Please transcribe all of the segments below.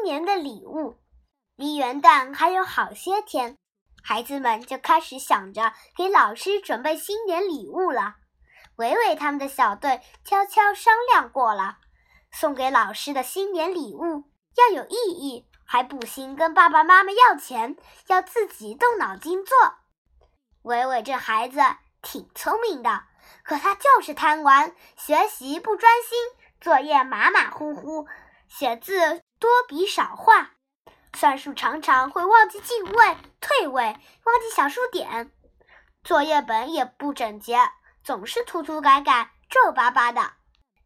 新年的礼物。离元旦还有好些天，孩子们就开始想着给老师准备新年礼物了。伟伟他们的小队悄悄商量过了，送给老师的新年礼物要有意义，还不行跟爸爸妈妈要钱，要自己动脑筋做。伟伟这孩子挺聪明的，可他就是贪玩，学习不专心，作业马马虎虎，写字多笔少画，算术常常会忘记进位、退位，忘记小数点，作业本也不整洁，总是涂涂改改、皱巴巴的。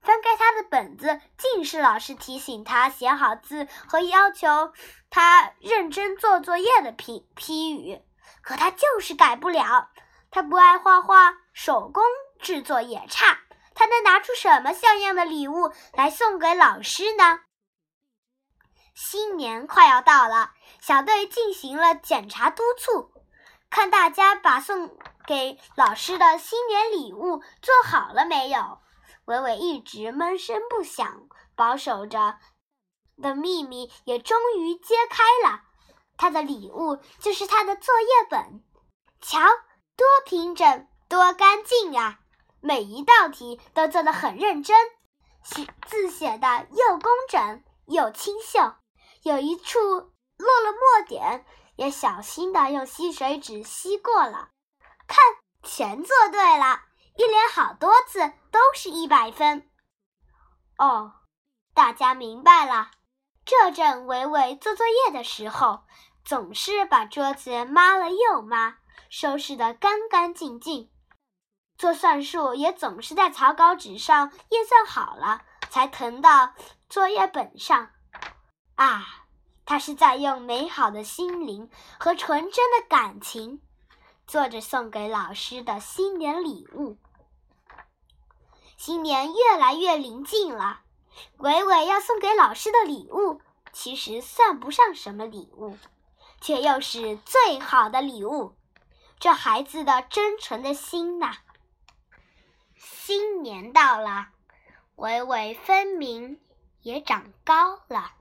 翻开他的本子，尽是老师提醒他写好字和要求他认真做作业的批批语。可他就是改不了，他不爱画画，手工制作也差，他能拿出什么像样的礼物来送给老师呢？新年快要到了，小队进行了检查督促，看大家把送给老师的新年礼物做好了没有。伟伟一直闷声不响，保守着的秘密也终于揭开了。他的礼物就是他的作业本，瞧，多平整，多干净呀！每一道题都做得很认真，写字写的又工整又清秀，有一处落了墨点，也小心的用吸水纸吸过了。看，全做对了，一连好多字都是一百分。哦，大家明白了。这阵伟伟做作业的时候，总是把桌子抹了又抹，收拾得干干净净。做算术也总是在草稿纸上验算好了，才誊到作业本上。啊，他是在用美好的心灵和纯真的感情，做着送给老师的新年礼物。新年越来越临近了。伟伟要送给老师的礼物，其实算不上什么礼物，却又是最好的礼物。这孩子的真诚的心呐！新年到了，伟伟分明也长高了。